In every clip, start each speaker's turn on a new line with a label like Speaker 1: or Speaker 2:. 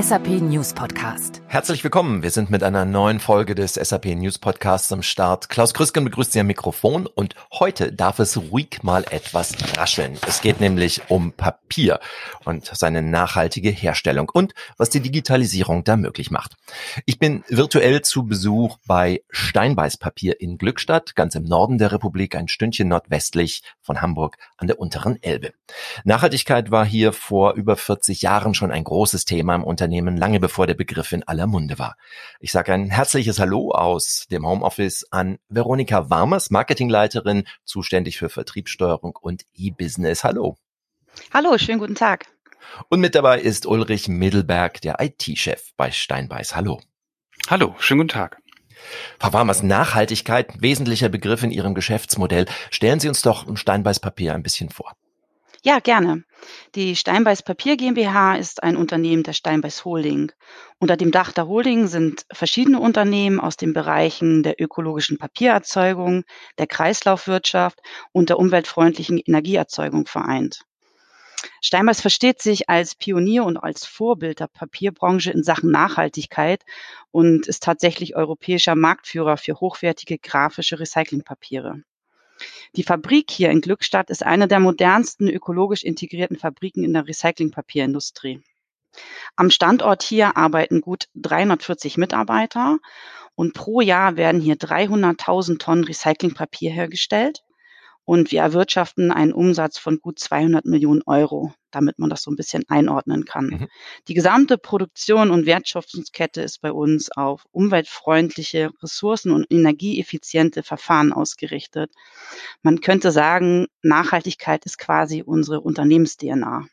Speaker 1: SAP News Podcast.
Speaker 2: Herzlich willkommen. Wir sind mit einer neuen Folge des SAP News Podcasts am Start. Klaus Krüsken begrüßt Sie am Mikrofon und heute darf es ruhig mal etwas rascheln. Es geht nämlich um Papier und seine nachhaltige Herstellung und was die Digitalisierung da möglich macht. Ich bin virtuell zu Besuch bei Steinbeiß in Glückstadt, ganz im Norden der Republik, ein Stündchen nordwestlich von Hamburg an der unteren Elbe. Nachhaltigkeit war hier vor über 40 Jahren schon ein großes Thema im Unternehmen, lange bevor der Begriff in aller Munde war. Ich sage ein herzliches Hallo aus dem Homeoffice an Veronika Warmers, Marketingleiterin, zuständig für Vertriebssteuerung und E-Business. Hallo.
Speaker 3: Hallo, schönen guten Tag.
Speaker 2: Und mit dabei ist Ulrich Mittelberg, der IT-Chef bei Steinbeiß. Hallo.
Speaker 4: Hallo, schönen guten Tag.
Speaker 2: Frau Warmers, Nachhaltigkeit, wesentlicher Begriff in Ihrem Geschäftsmodell. Stellen Sie uns doch Steinbeiß Papier ein bisschen vor.
Speaker 3: Ja, gerne. Die Steinbeiß Papier GmbH ist ein Unternehmen der Steinbeiß Holding. Unter dem Dach der Holding sind verschiedene Unternehmen aus den Bereichen der ökologischen Papiererzeugung, der Kreislaufwirtschaft und der umweltfreundlichen Energieerzeugung vereint. Steinbeiß versteht sich als Pionier und als Vorbild der Papierbranche in Sachen Nachhaltigkeit und ist tatsächlich europäischer Marktführer für hochwertige grafische Recyclingpapiere. Die Fabrik hier in Glückstadt ist eine der modernsten ökologisch integrierten Fabriken in der Recyclingpapierindustrie. Am Standort hier arbeiten gut 340 Mitarbeiter und pro Jahr werden hier 300.000 Tonnen Recyclingpapier hergestellt und wir erwirtschaften einen Umsatz von gut 200 Millionen Euro, damit man das so ein bisschen einordnen kann. Mhm. Die gesamte Produktion und Wertschöpfungskette ist bei uns auf umweltfreundliche, ressourcen- und energieeffiziente Verfahren ausgerichtet. Man könnte sagen, Nachhaltigkeit ist quasi unsere Unternehmens-DNA.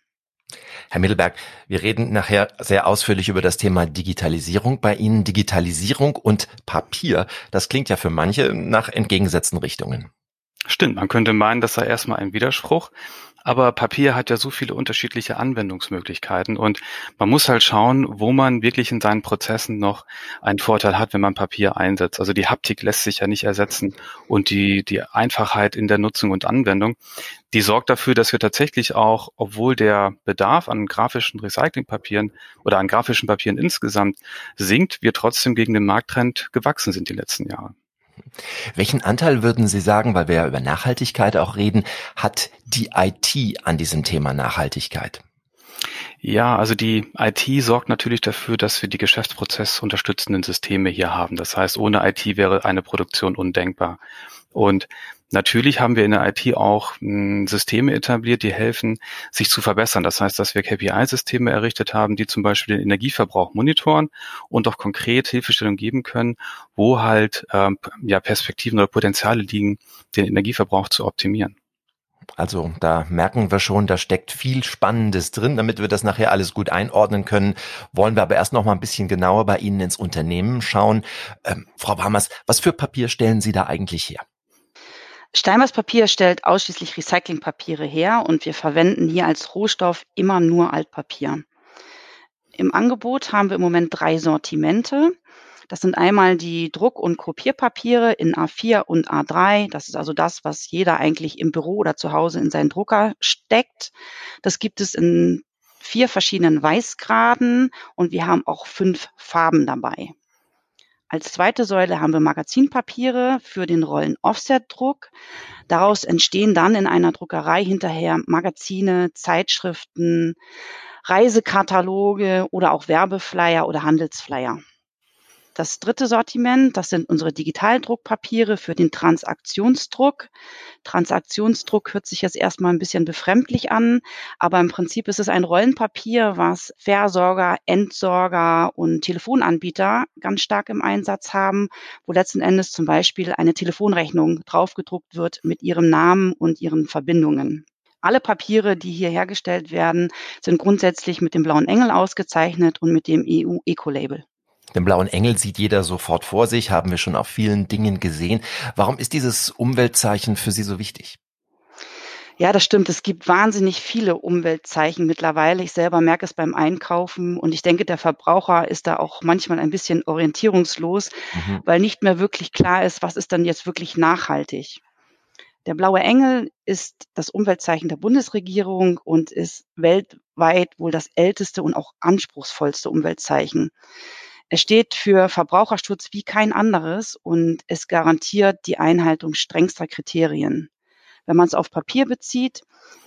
Speaker 2: Herr Mittelberg, wir reden nachher sehr ausführlich über das Thema Digitalisierung bei Ihnen. Digitalisierung und Papier, das klingt ja für manche nach entgegengesetzten Richtungen.
Speaker 4: Stimmt, man könnte meinen, das sei erstmal ein Widerspruch. Aber Papier hat ja so viele unterschiedliche Anwendungsmöglichkeiten und man muss halt schauen, wo man wirklich in seinen Prozessen noch einen Vorteil hat, wenn man Papier einsetzt. Also die Haptik lässt sich ja nicht ersetzen und die, die Einfachheit in der Nutzung und Anwendung, die sorgt dafür, dass wir tatsächlich auch, obwohl der Bedarf an grafischen Recyclingpapieren oder an grafischen Papieren insgesamt sinkt, wir trotzdem gegen den Markttrend gewachsen sind die letzten Jahre.
Speaker 2: Welchen Anteil würden Sie sagen, weil wir ja über Nachhaltigkeit auch reden, hat die IT an diesem Thema Nachhaltigkeit?
Speaker 4: Ja, also die IT sorgt natürlich dafür, dass wir die geschäftsprozessunterstützenden Systeme hier haben. Das heißt, ohne IT wäre eine Produktion undenkbar. Und Natürlich haben wir in der IT auch hm, Systeme etabliert, die helfen, sich zu verbessern. Das heißt, dass wir KPI-Systeme errichtet haben, die zum Beispiel den Energieverbrauch monitoren und auch konkret Hilfestellung geben können, wo halt ähm, ja, Perspektiven oder Potenziale liegen, den Energieverbrauch zu optimieren.
Speaker 2: Also da merken wir schon, da steckt viel Spannendes drin. Damit wir das nachher alles gut einordnen können, wollen wir aber erst noch mal ein bisschen genauer bei Ihnen ins Unternehmen schauen. Ähm, Frau Bammers, was für Papier stellen Sie da eigentlich her?
Speaker 3: Steinbeiß Papier stellt ausschließlich Recyclingpapiere her und wir verwenden hier als Rohstoff immer nur Altpapier. Im Angebot haben wir im Moment drei Sortimente. Das sind einmal die Druck- und Kopierpapiere in A4 und A3. Das ist also das, was jeder eigentlich im Büro oder zu Hause in seinen Drucker steckt. Das gibt es in vier verschiedenen Weißgraden und wir haben auch fünf Farben dabei. Als zweite Säule haben wir Magazinpapiere für den Rollen-Offset-Druck. Daraus entstehen dann in einer Druckerei hinterher Magazine, Zeitschriften, Reisekataloge oder auch Werbeflyer oder Handelsflyer. Das dritte Sortiment, das sind unsere Digitaldruckpapiere für den Transaktionsdruck. Transaktionsdruck hört sich jetzt erstmal ein bisschen befremdlich an, aber im Prinzip ist es ein Rollenpapier, was Versorger, Entsorger und Telefonanbieter ganz stark im Einsatz haben, wo letzten Endes zum Beispiel eine Telefonrechnung draufgedruckt wird mit ihrem Namen und ihren Verbindungen. Alle Papiere, die hier hergestellt werden, sind grundsätzlich mit dem blauen Engel ausgezeichnet und mit dem EU Eco-Label.
Speaker 2: Den blauen Engel sieht jeder sofort vor sich, haben wir schon auf vielen Dingen gesehen. Warum ist dieses Umweltzeichen für Sie so wichtig?
Speaker 3: Ja, das stimmt. Es gibt wahnsinnig viele Umweltzeichen mittlerweile. Ich selber merke es beim Einkaufen und ich denke, der Verbraucher ist da auch manchmal ein bisschen orientierungslos, mhm. weil nicht mehr wirklich klar ist, was ist dann jetzt wirklich nachhaltig. Der blaue Engel ist das Umweltzeichen der Bundesregierung und ist weltweit wohl das älteste und auch anspruchsvollste Umweltzeichen. Es steht für Verbraucherschutz wie kein anderes und es garantiert die Einhaltung strengster Kriterien. Wenn man es auf Papier bezieht,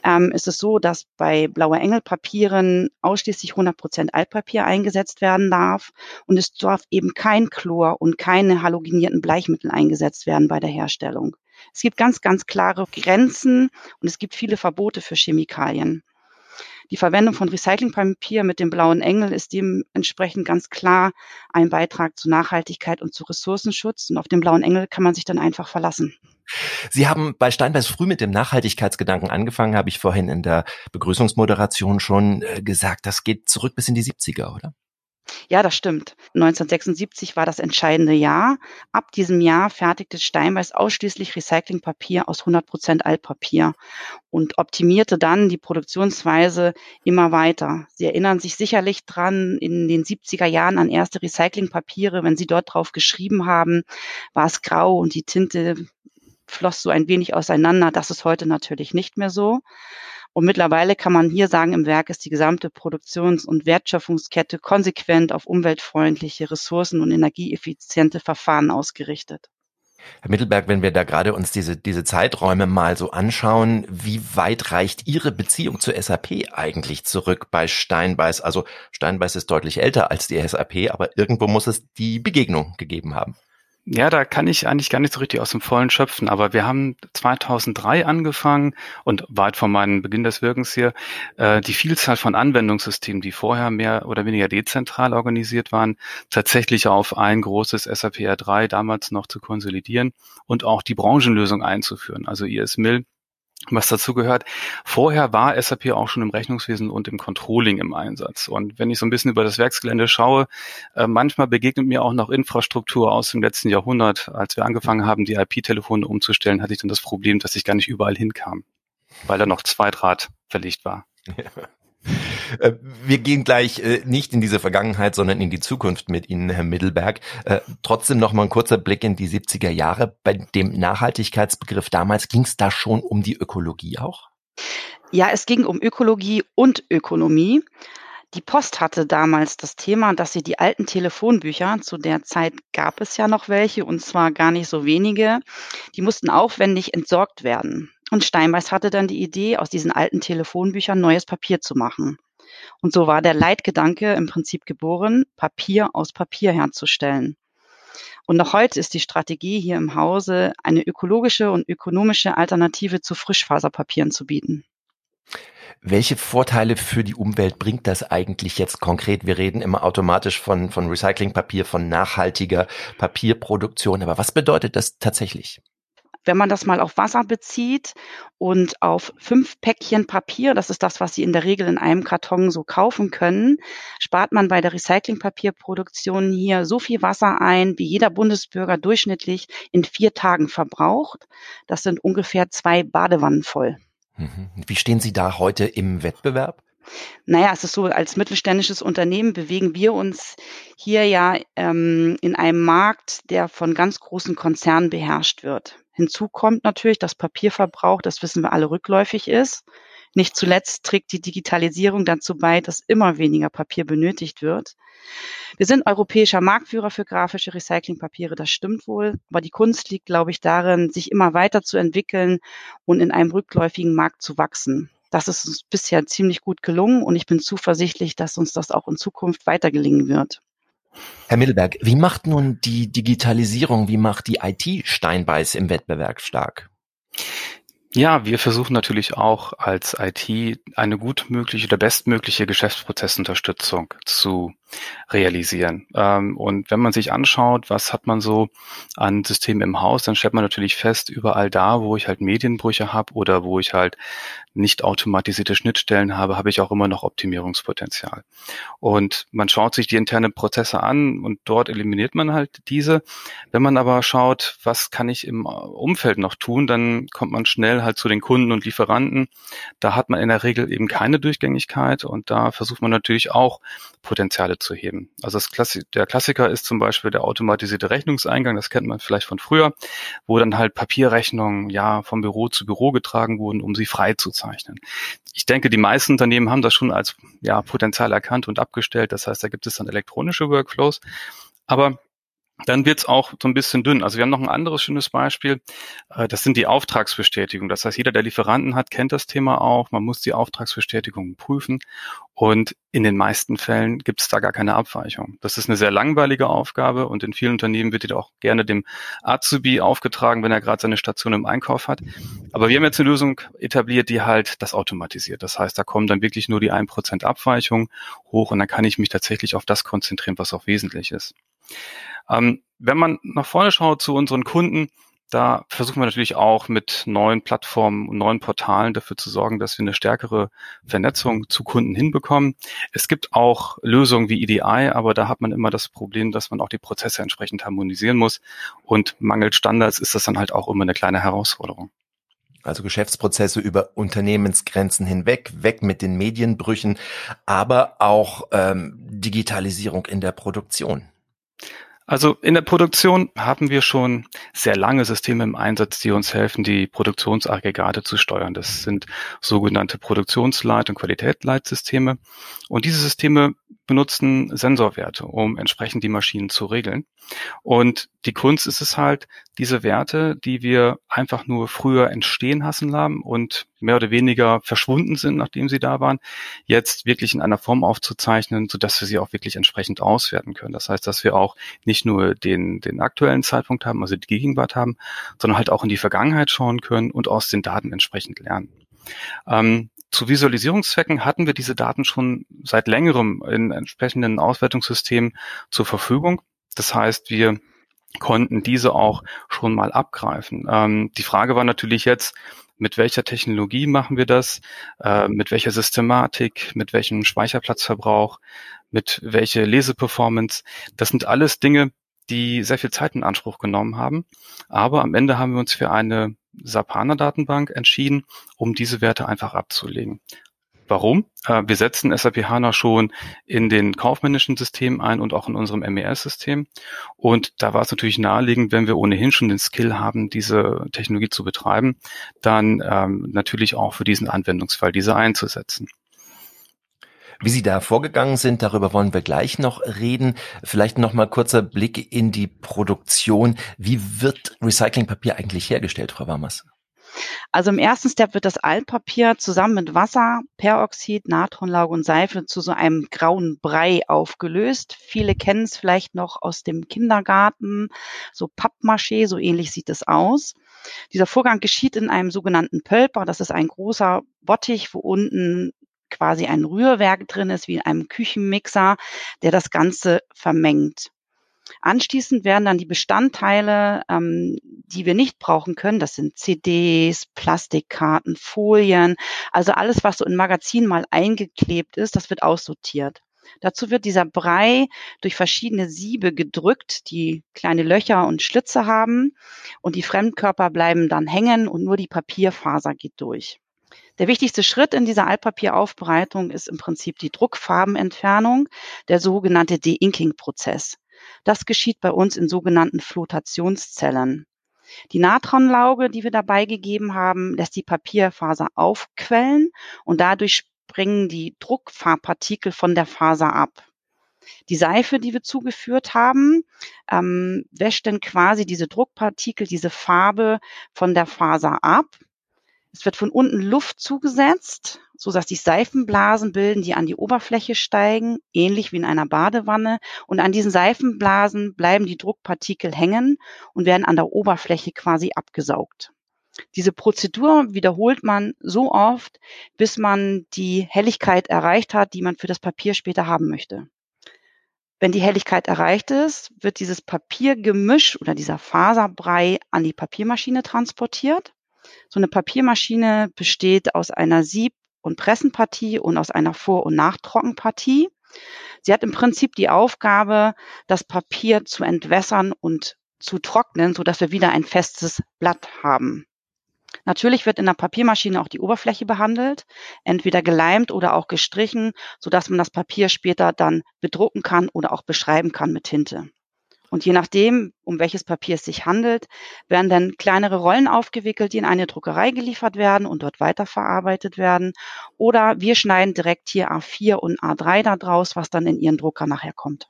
Speaker 3: ähm, ist es so, dass bei Blaue Engel Papieren ausschließlich 100 Prozent Altpapier eingesetzt werden darf und es darf eben kein Chlor und keine halogenierten Bleichmittel eingesetzt werden bei der Herstellung. Es gibt ganz, ganz klare Grenzen und es gibt viele Verbote für Chemikalien. Die Verwendung von Recyclingpapier mit dem blauen Engel ist dementsprechend ganz klar ein Beitrag zu Nachhaltigkeit und zu Ressourcenschutz. Und auf den blauen Engel kann man sich dann einfach verlassen.
Speaker 2: Sie haben bei Steinbeis früh mit dem Nachhaltigkeitsgedanken angefangen, habe ich vorhin in der Begrüßungsmoderation schon äh, gesagt. Das geht zurück bis in die 70er, oder?
Speaker 3: Ja, das stimmt. 1976 war das entscheidende Jahr. Ab diesem Jahr fertigte Steinbeis ausschließlich Recyclingpapier aus 100 Prozent Altpapier und optimierte dann die Produktionsweise immer weiter. Sie erinnern sich sicherlich dran, in den 70er Jahren an erste Recyclingpapiere, wenn Sie dort drauf geschrieben haben, war es grau und die Tinte floss so ein wenig auseinander. Das ist heute natürlich nicht mehr so. Und mittlerweile kann man hier sagen, im Werk ist die gesamte Produktions- und Wertschöpfungskette konsequent auf umweltfreundliche, ressourcen- und energieeffiziente Verfahren ausgerichtet.
Speaker 2: Herr Mittelberg, wenn wir da gerade uns diese, diese Zeiträume mal so anschauen, wie weit reicht Ihre Beziehung zur SAP eigentlich zurück bei Steinbeiß? Also Steinbeiß ist deutlich älter als die SAP, aber irgendwo muss es die Begegnung gegeben haben.
Speaker 4: Ja, da kann ich eigentlich gar nicht so richtig aus dem Vollen schöpfen, aber wir haben 2003 angefangen und weit vor meinem Beginn des Wirkens hier, äh, die Vielzahl von Anwendungssystemen, die vorher mehr oder weniger dezentral organisiert waren, tatsächlich auf ein großes SAP R3 damals noch zu konsolidieren und auch die Branchenlösung einzuführen, also IS-MIL was dazu gehört. Vorher war SAP auch schon im Rechnungswesen und im Controlling im Einsatz. Und wenn ich so ein bisschen über das Werksgelände schaue, äh, manchmal begegnet mir auch noch Infrastruktur aus dem letzten Jahrhundert. Als wir angefangen haben, die IP-Telefone umzustellen, hatte ich dann das Problem, dass ich gar nicht überall hinkam, weil da noch Zweidraht verlegt war.
Speaker 2: Äh, wir gehen gleich äh, nicht in diese Vergangenheit, sondern in die Zukunft mit Ihnen, Herr Mittelberg. Äh, trotzdem noch mal ein kurzer Blick in die 70er Jahre. Bei dem Nachhaltigkeitsbegriff damals ging es da schon um die Ökologie auch?
Speaker 3: Ja, es ging um Ökologie und Ökonomie. Die Post hatte damals das Thema, dass sie die alten Telefonbücher, zu der Zeit gab es ja noch welche, und zwar gar nicht so wenige, die mussten aufwendig entsorgt werden. Und Steinbeiß hatte dann die Idee, aus diesen alten Telefonbüchern neues Papier zu machen. Und so war der Leitgedanke im Prinzip geboren, Papier aus Papier herzustellen. Und noch heute ist die Strategie hier im Hause, eine ökologische und ökonomische Alternative zu Frischfaserpapieren zu bieten.
Speaker 2: Welche Vorteile für die Umwelt bringt das eigentlich jetzt konkret? Wir reden immer automatisch von, von Recyclingpapier, von nachhaltiger Papierproduktion. Aber was bedeutet das tatsächlich?
Speaker 3: Wenn man das mal auf Wasser bezieht und auf fünf Päckchen Papier, das ist das, was Sie in der Regel in einem Karton so kaufen können, spart man bei der Recyclingpapierproduktion hier so viel Wasser ein, wie jeder Bundesbürger durchschnittlich in vier Tagen verbraucht. Das sind ungefähr zwei Badewannen voll.
Speaker 2: Mhm. Wie stehen Sie da heute im Wettbewerb?
Speaker 3: Naja, es ist so, als mittelständisches Unternehmen bewegen wir uns hier ja ähm, in einem Markt, der von ganz großen Konzernen beherrscht wird. Hinzu kommt natürlich, dass Papierverbrauch, das wissen wir alle, rückläufig ist. Nicht zuletzt trägt die Digitalisierung dazu bei, dass immer weniger Papier benötigt wird. Wir sind europäischer Marktführer für grafische Recyclingpapiere, das stimmt wohl. Aber die Kunst liegt, glaube ich, darin, sich immer weiter zu entwickeln und in einem rückläufigen Markt zu wachsen. Das ist uns bisher ziemlich gut gelungen und ich bin zuversichtlich, dass uns das auch in Zukunft weiter gelingen wird.
Speaker 2: Herr Mittelberg, wie macht nun die Digitalisierung, wie macht die IT Steinbeiß im Wettbewerb stark?
Speaker 4: Ja, wir versuchen natürlich auch als IT eine gutmögliche oder bestmögliche Geschäftsprozessunterstützung zu realisieren. Ähm, und wenn man sich anschaut, was hat man so an Systemen im Haus, dann stellt man natürlich fest, überall da, wo ich halt Medienbrüche habe oder wo ich halt nicht automatisierte Schnittstellen habe, habe ich auch immer noch Optimierungspotenzial. Und man schaut sich die internen Prozesse an und dort eliminiert man halt diese. Wenn man aber schaut, was kann ich im Umfeld noch tun, dann kommt man schnell halt zu den Kunden und Lieferanten. Da hat man in der Regel eben keine Durchgängigkeit und da versucht man natürlich auch Potenziale zu heben. Also das Klassi der Klassiker ist zum Beispiel der automatisierte Rechnungseingang, das kennt man vielleicht von früher, wo dann halt Papierrechnungen ja vom Büro zu Büro getragen wurden, um sie frei zu zeichnen. Ich denke, die meisten Unternehmen haben das schon als ja, Potenzial erkannt und abgestellt. Das heißt, da gibt es dann elektronische Workflows. Aber dann wird's auch so ein bisschen dünn. Also wir haben noch ein anderes schönes Beispiel. Äh, das sind die Auftragsbestätigungen. Das heißt, jeder, der Lieferanten hat, kennt das Thema auch. Man muss die Auftragsbestätigungen prüfen. Und in den meisten Fällen gibt es da gar keine Abweichung. Das ist eine sehr langweilige Aufgabe und in vielen Unternehmen wird die auch gerne dem Azubi aufgetragen, wenn er gerade seine Station im Einkauf hat. Aber wir haben jetzt eine Lösung etabliert, die halt das automatisiert. Das heißt, da kommen dann wirklich nur die 1% Abweichung hoch und dann kann ich mich tatsächlich auf das konzentrieren, was auch wesentlich ist. Ähm, wenn man nach vorne schaut zu unseren Kunden, da versuchen wir natürlich auch mit neuen Plattformen und neuen Portalen dafür zu sorgen, dass wir eine stärkere Vernetzung zu Kunden hinbekommen. Es gibt auch Lösungen wie EDI, aber da hat man immer das Problem, dass man auch die Prozesse entsprechend harmonisieren muss. Und mangelt Standards ist das dann halt auch immer eine kleine Herausforderung.
Speaker 2: Also Geschäftsprozesse über Unternehmensgrenzen hinweg, weg mit den Medienbrüchen, aber auch ähm, Digitalisierung in der Produktion.
Speaker 4: Also in der Produktion haben wir schon sehr lange Systeme im Einsatz, die uns helfen, die Produktionsaggregate zu steuern. Das sind sogenannte Produktionsleit- und Qualitätsleitsysteme. Und diese Systeme benutzen Sensorwerte, um entsprechend die Maschinen zu regeln. Und die Kunst ist es halt, diese Werte, die wir einfach nur früher entstehen hassen haben und mehr oder weniger verschwunden sind, nachdem sie da waren, jetzt wirklich in einer Form aufzuzeichnen, sodass wir sie auch wirklich entsprechend auswerten können. Das heißt, dass wir auch nicht nur den, den aktuellen Zeitpunkt haben, also die Gegenwart haben, sondern halt auch in die Vergangenheit schauen können und aus den Daten entsprechend lernen. Ähm, zu Visualisierungszwecken hatten wir diese Daten schon seit längerem in entsprechenden Auswertungssystemen zur Verfügung. Das heißt, wir konnten diese auch schon mal abgreifen. Ähm, die Frage war natürlich jetzt, mit welcher Technologie machen wir das, äh, mit welcher Systematik, mit welchem Speicherplatzverbrauch, mit welcher Leseperformance. Das sind alles Dinge, die sehr viel Zeit in Anspruch genommen haben. Aber am Ende haben wir uns für eine Sapana-Datenbank entschieden, um diese Werte einfach abzulegen. Warum? Äh, wir setzen SAP HANA schon in den kaufmännischen Systemen ein und auch in unserem MES-System. Und da war es natürlich naheliegend, wenn wir ohnehin schon den Skill haben, diese Technologie zu betreiben, dann ähm, natürlich auch für diesen Anwendungsfall diese einzusetzen.
Speaker 2: Wie Sie da vorgegangen sind, darüber wollen wir gleich noch reden. Vielleicht noch mal kurzer Blick in die Produktion. Wie wird Recyclingpapier eigentlich hergestellt, Frau Warmers?
Speaker 3: Also im ersten Step wird das Altpapier zusammen mit Wasser, Peroxid, Natronlauge und Seife zu so einem grauen Brei aufgelöst. Viele kennen es vielleicht noch aus dem Kindergarten, so Pappmaché, so ähnlich sieht es aus. Dieser Vorgang geschieht in einem sogenannten Pölper. Das ist ein großer Bottich, wo unten quasi ein Rührwerk drin ist, wie in einem Küchenmixer, der das Ganze vermengt. Anschließend werden dann die Bestandteile, ähm, die wir nicht brauchen können, das sind CDs, Plastikkarten, Folien, also alles, was so in Magazin mal eingeklebt ist, das wird aussortiert. Dazu wird dieser Brei durch verschiedene Siebe gedrückt, die kleine Löcher und Schlitze haben und die Fremdkörper bleiben dann hängen und nur die Papierfaser geht durch. Der wichtigste Schritt in dieser Altpapieraufbereitung ist im Prinzip die Druckfarbenentfernung, der sogenannte De-Inking-Prozess. Das geschieht bei uns in sogenannten Flotationszellen. Die Natronlauge, die wir dabei gegeben haben, lässt die Papierfaser aufquellen und dadurch springen die Druckfarbpartikel von der Faser ab. Die Seife, die wir zugeführt haben, ähm, wäscht dann quasi diese Druckpartikel, diese Farbe von der Faser ab es wird von unten Luft zugesetzt, so dass sich Seifenblasen bilden, die an die Oberfläche steigen, ähnlich wie in einer Badewanne. Und an diesen Seifenblasen bleiben die Druckpartikel hängen und werden an der Oberfläche quasi abgesaugt. Diese Prozedur wiederholt man so oft, bis man die Helligkeit erreicht hat, die man für das Papier später haben möchte. Wenn die Helligkeit erreicht ist, wird dieses Papiergemisch oder dieser Faserbrei an die Papiermaschine transportiert. So eine Papiermaschine besteht aus einer Sieb- und Pressenpartie und aus einer Vor- und Nachtrockenpartie. Sie hat im Prinzip die Aufgabe, das Papier zu entwässern und zu trocknen, so dass wir wieder ein festes Blatt haben. Natürlich wird in der Papiermaschine auch die Oberfläche behandelt, entweder geleimt oder auch gestrichen, sodass man das Papier später dann bedrucken kann oder auch beschreiben kann mit Tinte. Und je nachdem, um welches Papier es sich handelt, werden dann kleinere Rollen aufgewickelt, die in eine Druckerei geliefert werden und dort weiterverarbeitet werden. Oder wir schneiden direkt hier A4 und A3 daraus, was dann in Ihren Drucker nachher kommt.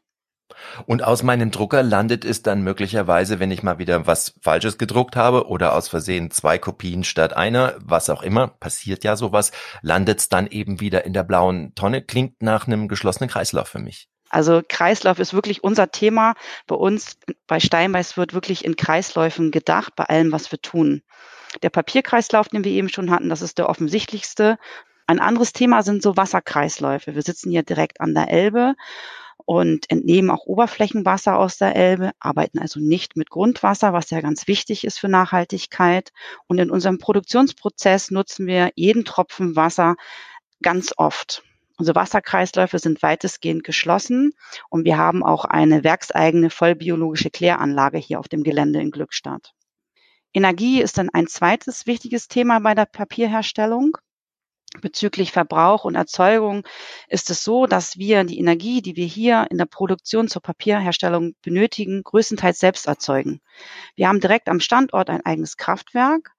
Speaker 2: Und aus meinem Drucker landet es dann möglicherweise, wenn ich mal wieder was Falsches gedruckt habe oder aus Versehen zwei Kopien statt einer, was auch immer, passiert ja sowas, landet es dann eben wieder in der blauen Tonne. Klingt nach einem geschlossenen Kreislauf für mich.
Speaker 3: Also Kreislauf ist wirklich unser Thema. Bei uns bei Steinbeiß wird wirklich in Kreisläufen gedacht, bei allem, was wir tun. Der Papierkreislauf, den wir eben schon hatten, das ist der offensichtlichste. Ein anderes Thema sind so Wasserkreisläufe. Wir sitzen hier direkt an der Elbe und entnehmen auch Oberflächenwasser aus der Elbe, arbeiten also nicht mit Grundwasser, was ja ganz wichtig ist für Nachhaltigkeit. Und in unserem Produktionsprozess nutzen wir jeden Tropfen Wasser ganz oft. Unsere Wasserkreisläufe sind weitestgehend geschlossen und wir haben auch eine werkseigene vollbiologische Kläranlage hier auf dem Gelände in Glückstadt. Energie ist dann ein zweites wichtiges Thema bei der Papierherstellung. Bezüglich Verbrauch und Erzeugung ist es so, dass wir die Energie, die wir hier in der Produktion zur Papierherstellung benötigen, größtenteils selbst erzeugen. Wir haben direkt am Standort ein eigenes Kraftwerk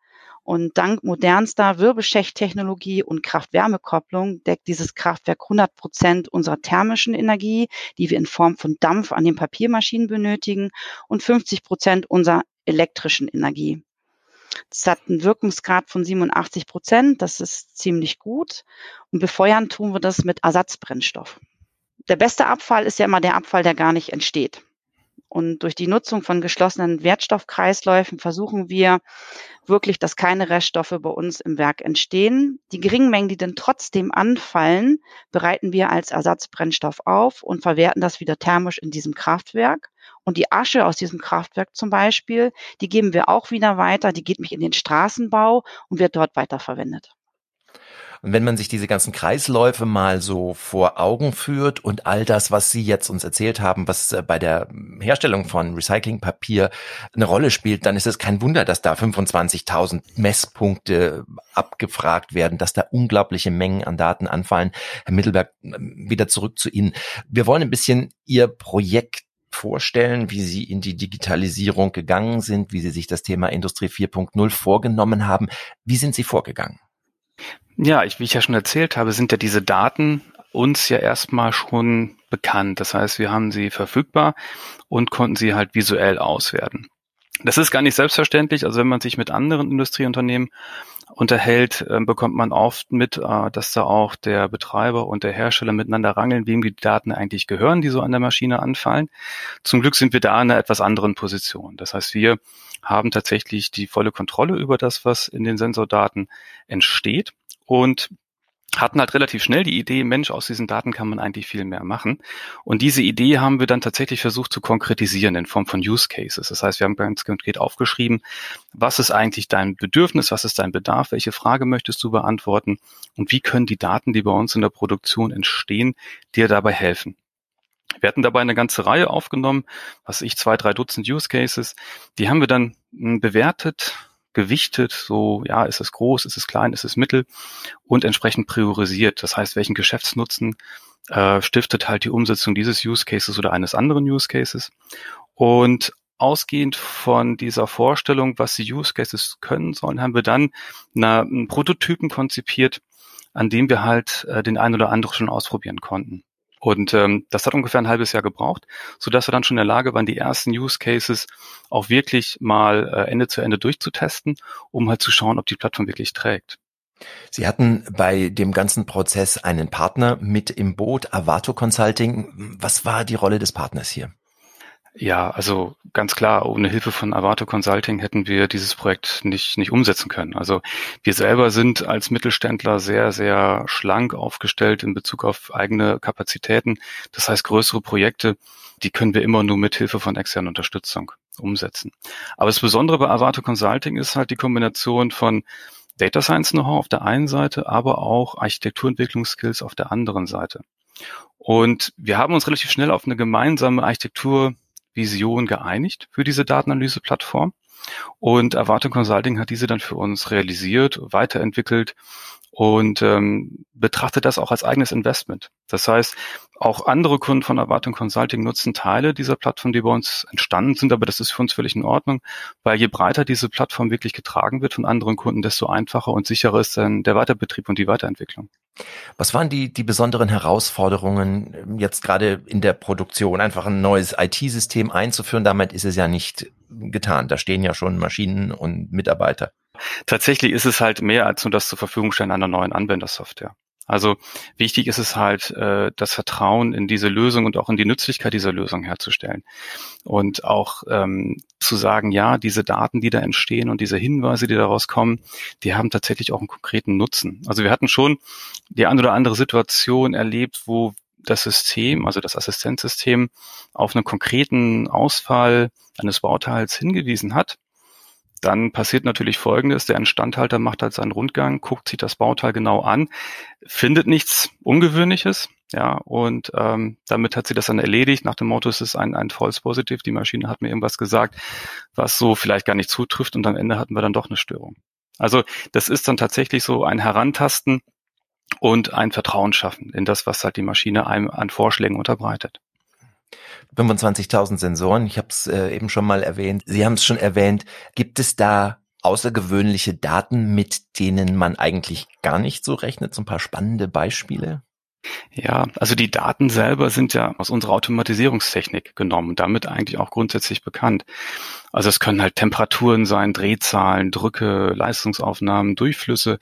Speaker 3: und dank modernster Wirbelschächttechnologie und Kraft-Wärme-Kopplung deckt dieses Kraftwerk 100 Prozent unserer thermischen Energie, die wir in Form von Dampf an den Papiermaschinen benötigen, und 50 Prozent unserer elektrischen Energie. Das hat einen Wirkungsgrad von 87 Prozent. Das ist ziemlich gut. Und befeuern tun wir das mit Ersatzbrennstoff. Der beste Abfall ist ja immer der Abfall, der gar nicht entsteht. Und durch die Nutzung von geschlossenen Wertstoffkreisläufen versuchen wir wirklich, dass keine Reststoffe bei uns im Werk entstehen. Die geringen Mengen, die dann trotzdem anfallen, bereiten wir als Ersatzbrennstoff auf und verwerten das wieder thermisch in diesem Kraftwerk. Und die Asche aus diesem Kraftwerk zum Beispiel, die geben wir auch wieder weiter. Die geht mich in den Straßenbau und wird dort weiterverwendet.
Speaker 2: Und wenn man sich diese ganzen Kreisläufe mal so vor Augen führt und all das, was Sie jetzt uns erzählt haben, was äh, bei der Herstellung von Recyclingpapier eine Rolle spielt, dann ist es kein Wunder, dass da 25.000 Messpunkte abgefragt werden, dass da unglaubliche Mengen an Daten anfallen. Herr Mittelberg, ähm, wieder zurück zu Ihnen. Wir wollen ein bisschen Ihr Projekt vorstellen, wie Sie in die Digitalisierung gegangen sind, wie Sie sich das Thema Industrie 4.0 vorgenommen haben. Wie sind Sie vorgegangen?
Speaker 4: Ja, ich, wie ich ja schon erzählt habe, sind ja diese Daten uns ja erstmal schon bekannt. Das heißt, wir haben sie verfügbar und konnten sie halt visuell auswerten. Das ist gar nicht selbstverständlich. Also wenn man sich mit anderen Industrieunternehmen unterhält, äh, bekommt man oft mit, äh, dass da auch der Betreiber und der Hersteller miteinander rangeln, wem die Daten eigentlich gehören, die so an der Maschine anfallen. Zum Glück sind wir da in einer etwas anderen Position. Das heißt, wir haben tatsächlich die volle Kontrolle über das, was in den Sensordaten entsteht und hatten halt relativ schnell die Idee, Mensch, aus diesen Daten kann man eigentlich viel mehr machen. Und diese Idee haben wir dann tatsächlich versucht zu konkretisieren in Form von Use Cases. Das heißt, wir haben ganz konkret aufgeschrieben, was ist eigentlich dein Bedürfnis, was ist dein Bedarf, welche Frage möchtest du beantworten und wie können die Daten, die bei uns in der Produktion entstehen, dir dabei helfen. Wir hatten dabei eine ganze Reihe aufgenommen, was ich, zwei, drei Dutzend Use Cases. Die haben wir dann hm, bewertet, gewichtet, so ja, ist es groß, ist es klein, ist es mittel und entsprechend priorisiert. Das heißt, welchen Geschäftsnutzen äh, stiftet halt die Umsetzung dieses Use Cases oder eines anderen Use Cases. Und ausgehend von dieser Vorstellung, was die Use Cases können sollen, haben wir dann eine, einen Prototypen konzipiert, an dem wir halt äh, den ein oder anderen schon ausprobieren konnten. Und ähm, das hat ungefähr ein halbes Jahr gebraucht, so dass wir dann schon in der Lage waren, die ersten Use Cases auch wirklich mal äh, Ende zu Ende durchzutesten, um halt zu schauen, ob die Plattform wirklich trägt.
Speaker 2: Sie hatten bei dem ganzen Prozess einen Partner mit im Boot, Avato Consulting. Was war die Rolle des Partners hier?
Speaker 4: Ja, also ganz klar, ohne Hilfe von Avato Consulting hätten wir dieses Projekt nicht, nicht umsetzen können. Also wir selber sind als Mittelständler sehr, sehr schlank aufgestellt in Bezug auf eigene Kapazitäten. Das heißt, größere Projekte, die können wir immer nur mit Hilfe von externer Unterstützung umsetzen. Aber das Besondere bei Avato Consulting ist halt die Kombination von Data Science Know-how auf der einen Seite, aber auch Architekturentwicklungsskills auf der anderen Seite. Und wir haben uns relativ schnell auf eine gemeinsame Architektur Vision geeinigt für diese Datenanalyse-Plattform. Und Erwartung Consulting hat diese dann für uns realisiert, weiterentwickelt und ähm, betrachtet das auch als eigenes Investment. Das heißt, auch andere Kunden von Erwartung Consulting nutzen Teile dieser Plattform, die bei uns entstanden sind, aber das ist für uns völlig in Ordnung, weil je breiter diese Plattform wirklich getragen wird von anderen Kunden, desto einfacher und sicherer ist dann der Weiterbetrieb und die Weiterentwicklung.
Speaker 2: Was waren die, die besonderen Herausforderungen ähm, jetzt gerade in der Produktion? Einfach ein neues IT-System einzuführen, damit ist es ja nicht getan. Da stehen ja schon Maschinen und Mitarbeiter.
Speaker 4: Tatsächlich ist es halt mehr als nur das zur Verfügung stellen einer neuen Anwendersoftware. Also wichtig ist es halt, äh, das Vertrauen in diese Lösung und auch in die Nützlichkeit dieser Lösung herzustellen. Und auch ähm, zu sagen, ja, diese Daten, die da entstehen und diese Hinweise, die daraus kommen, die haben tatsächlich auch einen konkreten Nutzen. Also wir hatten schon die ein oder andere Situation erlebt, wo das System, also das Assistenzsystem, auf einen konkreten Ausfall eines Bauteils hingewiesen hat dann passiert natürlich Folgendes. Der Instandhalter macht halt seinen Rundgang, guckt sich das Bauteil genau an, findet nichts Ungewöhnliches. Ja, und ähm, damit hat sie das dann erledigt. Nach dem Motto, es ist ein, ein False Positive. Die Maschine hat mir irgendwas gesagt, was so vielleicht gar nicht zutrifft. Und am Ende hatten wir dann doch eine Störung. Also das ist dann tatsächlich so ein Herantasten und ein Vertrauen schaffen in das, was halt die Maschine einem an Vorschlägen unterbreitet.
Speaker 2: 25.000 Sensoren, ich habe es äh, eben schon mal erwähnt. Sie haben es schon erwähnt. Gibt es da außergewöhnliche Daten, mit denen man eigentlich gar nicht so rechnet? So ein paar spannende Beispiele?
Speaker 4: Ja, also die Daten selber sind ja aus unserer Automatisierungstechnik genommen, damit eigentlich auch grundsätzlich bekannt. Also es können halt Temperaturen sein, Drehzahlen, Drücke, Leistungsaufnahmen, Durchflüsse.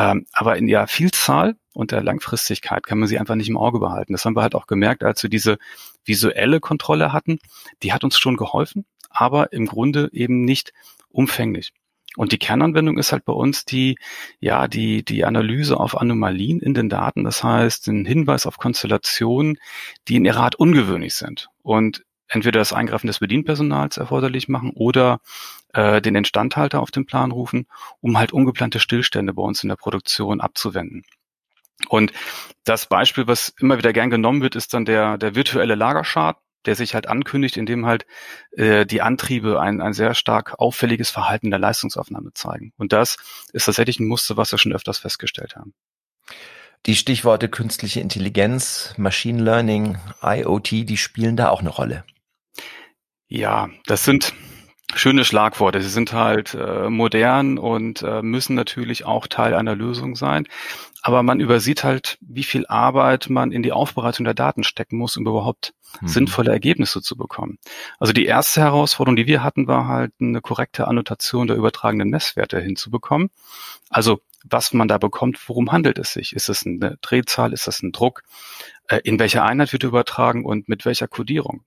Speaker 4: Ähm, aber in der Vielzahl und der Langfristigkeit kann man sie einfach nicht im Auge behalten. Das haben wir halt auch gemerkt, als wir diese visuelle Kontrolle hatten. Die hat uns schon geholfen, aber im Grunde eben nicht umfänglich. Und die Kernanwendung ist halt bei uns die, ja, die, die Analyse auf Anomalien in den Daten. Das heißt, ein Hinweis auf Konstellationen, die in ihrer Art ungewöhnlich sind. Und entweder das Eingreifen des Bedienpersonals erforderlich machen oder äh, den Instandhalter auf den Plan rufen, um halt ungeplante Stillstände bei uns in der Produktion abzuwenden. Und das Beispiel, was immer wieder gern genommen wird, ist dann der, der virtuelle Lagerschad, der sich halt ankündigt, indem halt äh, die Antriebe ein, ein sehr stark auffälliges Verhalten der Leistungsaufnahme zeigen. Und das ist tatsächlich ein Muster, was wir schon öfters festgestellt haben.
Speaker 2: Die Stichworte künstliche Intelligenz, Machine Learning, IoT, die spielen da auch eine Rolle.
Speaker 4: Ja, das sind schöne Schlagworte. Sie sind halt äh, modern und äh, müssen natürlich auch Teil einer Lösung sein. Aber man übersieht halt, wie viel Arbeit man in die Aufbereitung der Daten stecken muss, um überhaupt mhm. sinnvolle Ergebnisse zu bekommen. Also die erste Herausforderung, die wir hatten, war halt eine korrekte Annotation der übertragenen Messwerte hinzubekommen. Also was man da bekommt, worum handelt es sich? Ist es eine Drehzahl? Ist das ein Druck? Äh, in welcher Einheit wird übertragen und mit welcher Codierung?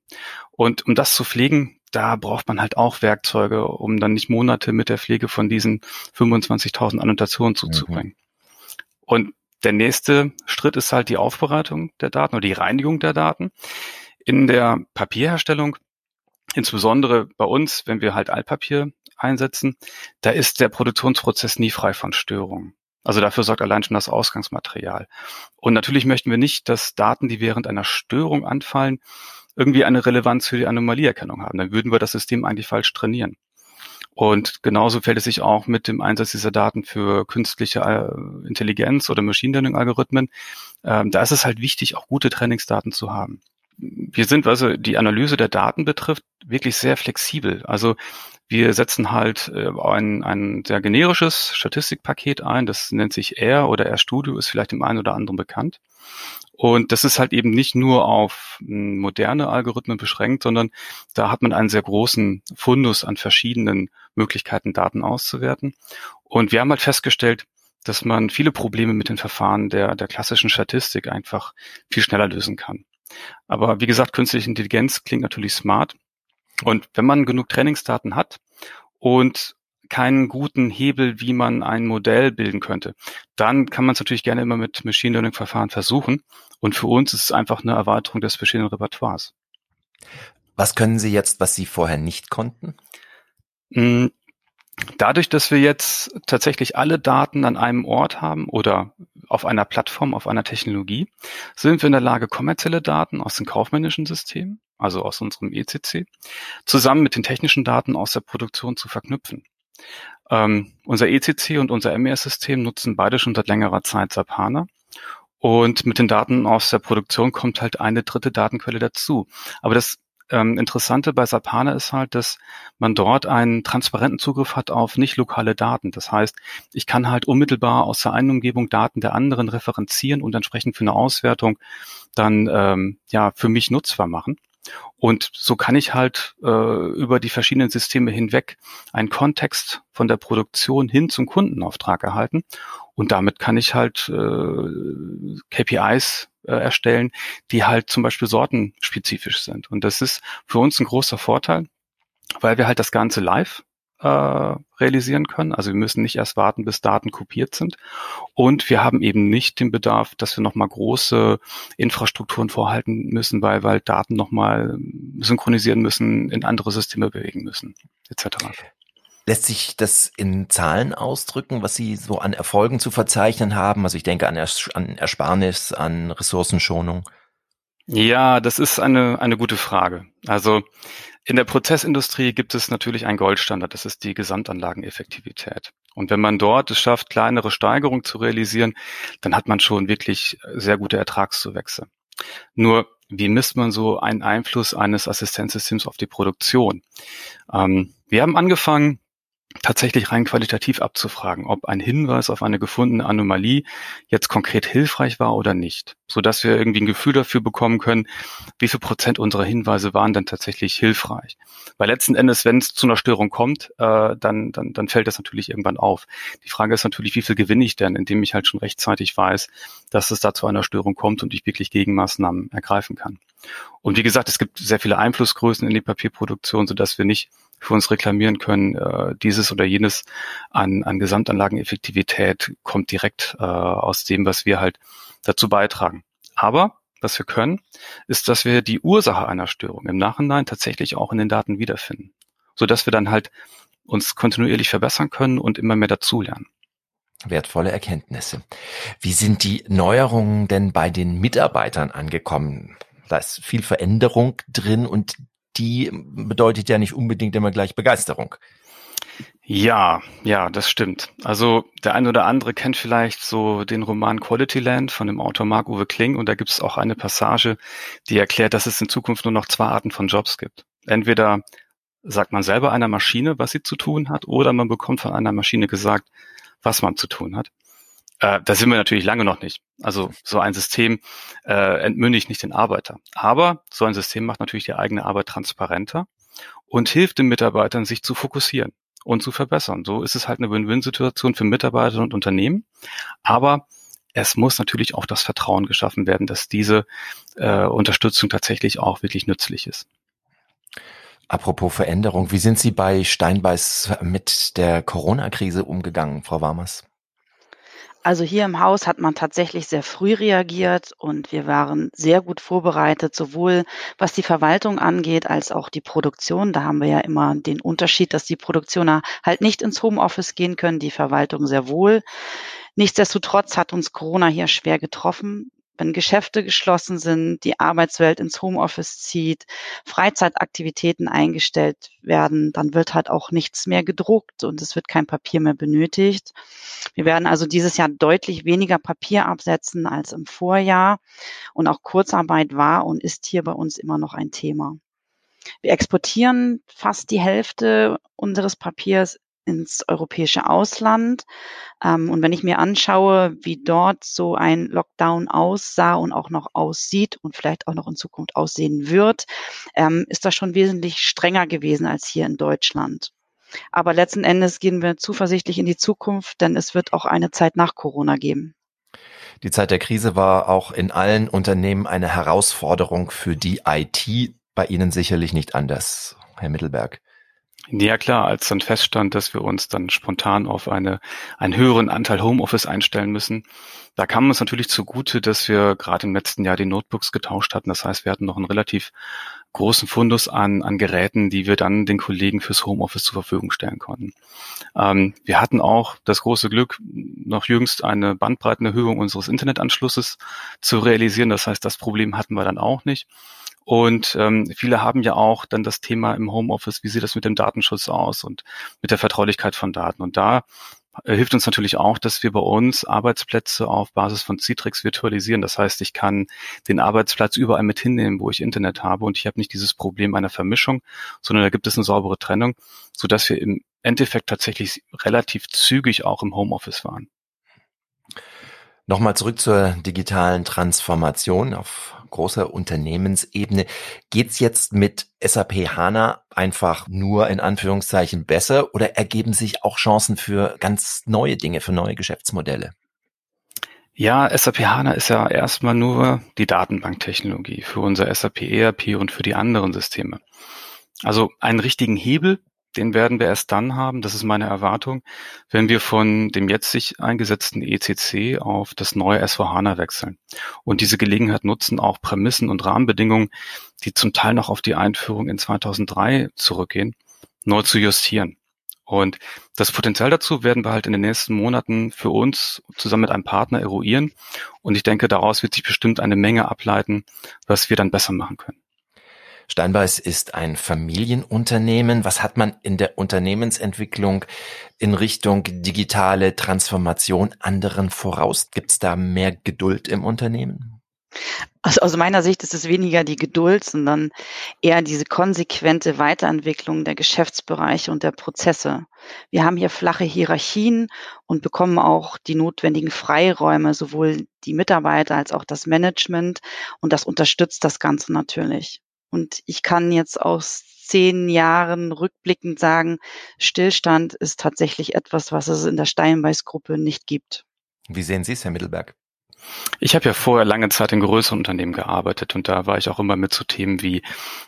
Speaker 4: Und um das zu pflegen, da braucht man halt auch Werkzeuge, um dann nicht Monate mit der Pflege von diesen 25.000 Annotationen zuzubringen. Mhm. Und der nächste Schritt ist halt die Aufbereitung der Daten oder die Reinigung der Daten. In der Papierherstellung, insbesondere bei uns, wenn wir halt Altpapier einsetzen, da ist der Produktionsprozess nie frei von Störungen. Also dafür sorgt allein schon das Ausgangsmaterial. Und natürlich möchten wir nicht, dass Daten, die während einer Störung anfallen, irgendwie eine Relevanz für die Anomalieerkennung haben. Dann würden wir das System eigentlich falsch trainieren. Und genauso fällt es sich auch mit dem Einsatz dieser Daten für künstliche äh, Intelligenz oder Machine Learning Algorithmen. Ähm, da ist es halt wichtig, auch gute Trainingsdaten zu haben. Wir sind, was also die Analyse der Daten betrifft, wirklich sehr flexibel. Also wir setzen halt äh, ein, ein sehr generisches Statistikpaket ein, das nennt sich R oder R-Studio, ist vielleicht dem einen oder anderen bekannt. Und das ist halt eben nicht nur auf hm, moderne Algorithmen beschränkt, sondern da hat man einen sehr großen Fundus an verschiedenen Möglichkeiten, Daten auszuwerten. Und wir haben halt festgestellt, dass man viele Probleme mit den Verfahren der, der klassischen Statistik einfach viel schneller lösen kann. Aber wie gesagt, künstliche Intelligenz klingt natürlich smart. Und wenn man genug Trainingsdaten hat und keinen guten Hebel, wie man ein Modell bilden könnte. Dann kann man es natürlich gerne immer mit Machine Learning Verfahren versuchen. Und für uns ist es einfach eine Erweiterung des verschiedenen Repertoires.
Speaker 2: Was können Sie jetzt, was Sie vorher nicht konnten?
Speaker 4: Hm, dadurch, dass wir jetzt tatsächlich alle Daten an einem Ort haben oder auf einer Plattform, auf einer Technologie, sind wir in der Lage, kommerzielle Daten aus den kaufmännischen Systemen also aus unserem ECC, zusammen mit den technischen Daten aus der Produktion zu verknüpfen. Ähm, unser ECC und unser MES-System nutzen beide schon seit längerer Zeit SAP HANA. Und mit den Daten aus der Produktion kommt halt eine dritte Datenquelle dazu. Aber das ähm, Interessante bei SAP HANA ist halt, dass man dort einen transparenten Zugriff hat auf nicht lokale Daten. Das heißt, ich kann halt unmittelbar aus der einen Umgebung Daten der anderen referenzieren und entsprechend für eine Auswertung dann ähm, ja für mich nutzbar machen. Und so kann ich halt äh, über die verschiedenen Systeme hinweg einen Kontext von der Produktion hin zum Kundenauftrag erhalten. Und damit kann ich halt äh, KPIs äh, erstellen, die halt zum Beispiel sortenspezifisch sind. Und das ist für uns ein großer Vorteil, weil wir halt das Ganze live äh, realisieren können. Also wir müssen nicht erst warten, bis Daten kopiert sind. Und wir haben eben nicht den Bedarf, dass wir nochmal große Infrastrukturen vorhalten müssen, weil, weil Daten nochmal synchronisieren müssen, in andere Systeme bewegen müssen, etc.
Speaker 2: Lässt sich das in Zahlen ausdrücken, was Sie so an Erfolgen zu verzeichnen haben? Also ich denke an, Ers an Ersparnis, an Ressourcenschonung.
Speaker 4: Ja, das ist eine, eine gute Frage. Also in der Prozessindustrie gibt es natürlich einen Goldstandard, das ist die Gesamtanlageneffektivität. Und wenn man dort es schafft, kleinere Steigerungen zu realisieren, dann hat man schon wirklich sehr gute Ertragszuwächse. Nur, wie misst man so einen Einfluss eines Assistenzsystems auf die Produktion? Ähm, wir haben angefangen, tatsächlich rein qualitativ abzufragen, ob ein Hinweis auf eine gefundene Anomalie jetzt konkret hilfreich war oder nicht, so dass wir irgendwie ein Gefühl dafür bekommen können, wie viel Prozent unserer Hinweise waren dann tatsächlich hilfreich. Weil letzten Endes, wenn es zu einer Störung kommt, äh, dann, dann, dann fällt das natürlich irgendwann auf. Die Frage ist natürlich, wie viel gewinne ich denn, indem ich halt schon rechtzeitig weiß, dass es da zu einer Störung kommt und ich wirklich Gegenmaßnahmen ergreifen kann. Und wie gesagt, es gibt sehr viele Einflussgrößen in die Papierproduktion, sodass wir nicht für uns reklamieren können, äh, dieses oder jenes an, an Gesamtanlageneffektivität kommt direkt äh, aus dem, was wir halt dazu beitragen. Aber was wir können, ist, dass wir die Ursache einer Störung im Nachhinein tatsächlich auch in den Daten wiederfinden, so dass wir dann halt uns kontinuierlich verbessern können und immer mehr dazulernen.
Speaker 2: Wertvolle Erkenntnisse. Wie sind die Neuerungen denn bei den Mitarbeitern angekommen? Da ist viel Veränderung drin und die bedeutet ja nicht unbedingt immer gleich Begeisterung.
Speaker 4: Ja, ja, das stimmt. Also der eine oder andere kennt vielleicht so den Roman Quality Land von dem Autor Marc-Uwe Kling und da gibt es auch eine Passage, die erklärt, dass es in Zukunft nur noch zwei Arten von Jobs gibt. Entweder sagt man selber einer Maschine, was sie zu tun hat, oder man bekommt von einer Maschine gesagt, was man zu tun hat. Äh, da sind wir natürlich lange noch nicht. Also so ein System äh, entmündigt nicht den Arbeiter. Aber so ein System macht natürlich die eigene Arbeit transparenter und hilft den Mitarbeitern, sich zu fokussieren und zu verbessern. So ist es halt eine Win-Win-Situation für Mitarbeiter und Unternehmen. Aber es muss natürlich auch das Vertrauen geschaffen werden, dass diese äh, Unterstützung tatsächlich auch wirklich nützlich ist.
Speaker 2: Apropos Veränderung, wie sind Sie bei Steinbeiß mit der Corona-Krise umgegangen, Frau Warmers?
Speaker 3: Also hier im Haus hat man tatsächlich sehr früh reagiert und wir waren sehr gut vorbereitet, sowohl was die Verwaltung angeht als auch die Produktion. Da haben wir ja immer den Unterschied, dass die Produktioner halt nicht ins Homeoffice gehen können, die Verwaltung sehr wohl. Nichtsdestotrotz hat uns Corona hier schwer getroffen wenn Geschäfte geschlossen sind, die Arbeitswelt ins Homeoffice zieht, Freizeitaktivitäten eingestellt werden, dann wird halt auch nichts mehr gedruckt und es wird kein Papier mehr benötigt. Wir werden also dieses Jahr deutlich weniger Papier absetzen als im Vorjahr und auch Kurzarbeit war und ist hier bei uns immer noch ein Thema. Wir exportieren fast die Hälfte unseres Papiers ins europäische Ausland. Ähm, und wenn ich mir anschaue, wie dort so ein Lockdown aussah und auch noch aussieht und vielleicht auch noch in Zukunft aussehen wird, ähm, ist das schon wesentlich strenger gewesen als hier in Deutschland. Aber letzten Endes gehen wir zuversichtlich in die Zukunft, denn es wird auch eine Zeit nach Corona geben.
Speaker 2: Die Zeit der Krise war auch in allen Unternehmen eine Herausforderung für die IT. Bei Ihnen sicherlich nicht anders, Herr Mittelberg.
Speaker 4: Ja klar, als dann feststand, dass wir uns dann spontan auf eine, einen höheren Anteil Homeoffice einstellen müssen, da kam uns natürlich zugute, dass wir gerade im letzten Jahr die Notebooks getauscht hatten. Das heißt, wir hatten noch einen relativ großen Fundus an, an Geräten, die wir dann den Kollegen fürs Homeoffice zur Verfügung stellen konnten. Ähm, wir hatten auch das große Glück, noch jüngst eine Bandbreitenerhöhung unseres Internetanschlusses zu realisieren. Das heißt, das Problem hatten wir dann auch nicht. Und ähm, viele haben ja auch dann das Thema im Homeoffice, wie sieht das mit dem Datenschutz aus und mit der Vertraulichkeit von Daten. Und da äh, hilft uns natürlich auch, dass wir bei uns Arbeitsplätze auf Basis von Citrix virtualisieren. Das heißt, ich kann den Arbeitsplatz überall mit hinnehmen, wo ich Internet habe und ich habe nicht dieses Problem einer Vermischung, sondern da gibt es eine saubere Trennung, so dass wir im Endeffekt tatsächlich relativ zügig auch im Homeoffice waren.
Speaker 2: Nochmal zurück zur digitalen Transformation auf großer Unternehmensebene. Geht's jetzt mit SAP HANA einfach nur in Anführungszeichen besser oder ergeben sich auch Chancen für ganz neue Dinge, für neue Geschäftsmodelle?
Speaker 4: Ja, SAP HANA ist ja erstmal nur die Datenbanktechnologie für unser SAP ERP und für die anderen Systeme. Also einen richtigen Hebel den werden wir erst dann haben, das ist meine Erwartung, wenn wir von dem jetzt sich eingesetzten ECC auf das neue S4HANA wechseln. Und diese Gelegenheit nutzen auch Prämissen und Rahmenbedingungen, die zum Teil noch auf die Einführung in 2003 zurückgehen, neu zu justieren. Und das Potenzial dazu werden wir halt in den nächsten Monaten für uns zusammen mit einem Partner eruieren. Und ich denke, daraus wird sich bestimmt eine Menge ableiten, was wir dann besser machen können.
Speaker 2: Steinbeiß ist ein Familienunternehmen. Was hat man in der Unternehmensentwicklung in Richtung digitale Transformation anderen voraus? Gibt es da mehr Geduld im Unternehmen?
Speaker 3: Also aus meiner Sicht ist es weniger die Geduld, sondern eher diese konsequente Weiterentwicklung der Geschäftsbereiche und der Prozesse. Wir haben hier flache Hierarchien und bekommen auch die notwendigen Freiräume, sowohl die Mitarbeiter als auch das Management. Und das unterstützt das Ganze natürlich. Und ich kann jetzt aus zehn Jahren rückblickend sagen, Stillstand ist tatsächlich etwas, was es in der Steinbeiß-Gruppe nicht gibt.
Speaker 2: Wie sehen Sie es, Herr Mittelberg?
Speaker 4: Ich habe ja vorher lange Zeit in größeren Unternehmen gearbeitet und da war ich auch immer mit so Themen wie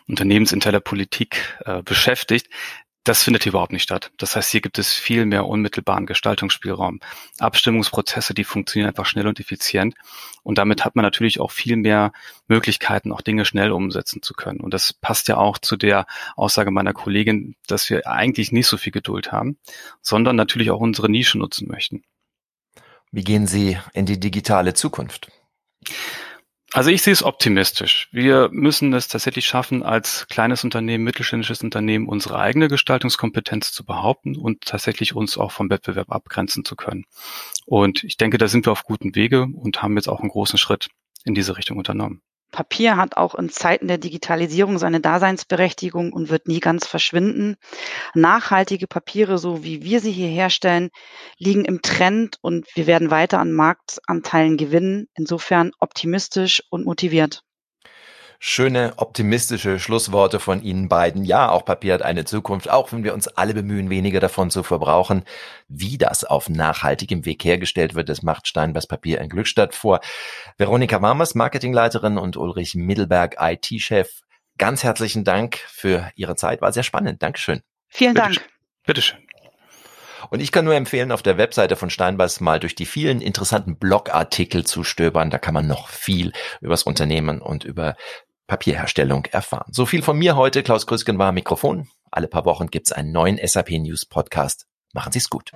Speaker 4: unternehmensinterne Politik äh, beschäftigt. Das findet hier überhaupt nicht statt. Das heißt, hier gibt es viel mehr unmittelbaren Gestaltungsspielraum. Abstimmungsprozesse, die funktionieren einfach schnell und effizient. Und damit hat man natürlich auch viel mehr Möglichkeiten, auch Dinge schnell umsetzen zu können. Und das passt ja auch zu der Aussage meiner Kollegin, dass wir eigentlich nicht so viel Geduld haben, sondern natürlich auch unsere Nische nutzen möchten.
Speaker 2: Wie gehen Sie in die digitale Zukunft?
Speaker 4: Also ich sehe es optimistisch. Wir müssen es tatsächlich schaffen, als kleines Unternehmen, mittelständisches Unternehmen unsere eigene Gestaltungskompetenz zu behaupten und tatsächlich uns auch vom Wettbewerb abgrenzen zu können. Und ich denke, da sind wir auf gutem Wege und haben jetzt auch einen großen Schritt in diese Richtung unternommen.
Speaker 3: Papier hat auch in Zeiten der Digitalisierung seine Daseinsberechtigung und wird nie ganz verschwinden. Nachhaltige Papiere, so wie wir sie hier herstellen, liegen im Trend und wir werden weiter an Marktanteilen gewinnen. Insofern optimistisch und motiviert.
Speaker 2: Schöne, optimistische Schlussworte von Ihnen beiden. Ja, auch Papier hat eine Zukunft, auch wenn wir uns alle bemühen, weniger davon zu verbrauchen. Wie das auf nachhaltigem Weg hergestellt wird, das macht Steinbers Papier in Glückstadt vor. Veronika Marmers, Marketingleiterin und Ulrich Mittelberg, IT-Chef. Ganz herzlichen Dank für Ihre Zeit. War sehr spannend. Dankeschön.
Speaker 3: Vielen Bitte Dank.
Speaker 4: Bitteschön.
Speaker 2: Und ich kann nur empfehlen, auf der Webseite von Steinbeiß mal durch die vielen interessanten Blogartikel zu stöbern. Da kann man noch viel übers Unternehmen und über Papierherstellung erfahren. So viel von mir heute. Klaus Krüsken war Mikrofon. Alle paar Wochen gibt's einen neuen SAP News Podcast. Machen Sie's gut.